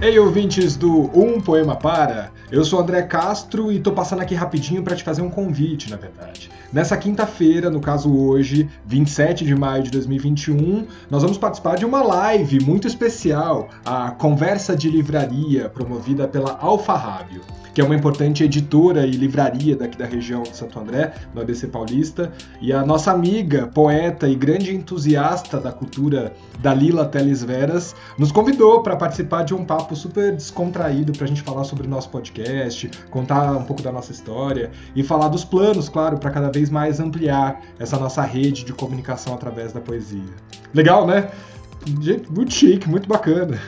Ei, ouvintes do Um Poema Para, eu sou André Castro e tô passando aqui rapidinho para te fazer um convite, na verdade. Nessa quinta-feira, no caso hoje, 27 de maio de 2021, nós vamos participar de uma live muito especial, a Conversa de Livraria, promovida pela Alfa Rábio que é uma importante editora e livraria daqui da região de Santo André, no ABC Paulista, e a nossa amiga, poeta e grande entusiasta da cultura Dalila Teles Veras, nos convidou para participar de um papo super descontraído para a gente falar sobre o nosso podcast, contar um pouco da nossa história e falar dos planos, claro, para cada vez mais ampliar essa nossa rede de comunicação através da poesia. Legal, né? muito chique, muito bacana.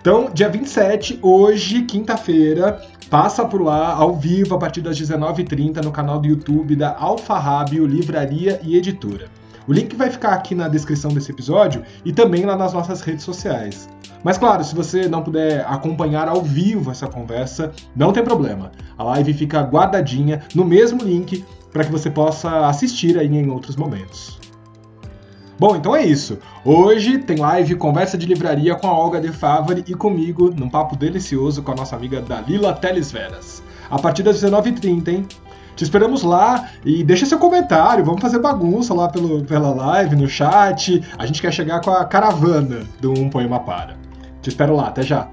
Então, dia 27, hoje, quinta-feira, passa por lá ao vivo a partir das 19h30 no canal do YouTube da Alfa Rábio Livraria e Editora. O link vai ficar aqui na descrição desse episódio e também lá nas nossas redes sociais. Mas claro, se você não puder acompanhar ao vivo essa conversa, não tem problema. A live fica guardadinha no mesmo link para que você possa assistir aí em outros momentos. Bom, então é isso. Hoje tem live Conversa de Livraria com a Olga De Favari e comigo, num papo delicioso com a nossa amiga Dalila Teles Veras. A partir das 19h30, hein? Te esperamos lá e deixa seu comentário, vamos fazer bagunça lá pelo, pela live, no chat. A gente quer chegar com a caravana do Um Poema Para. Te espero lá, até já!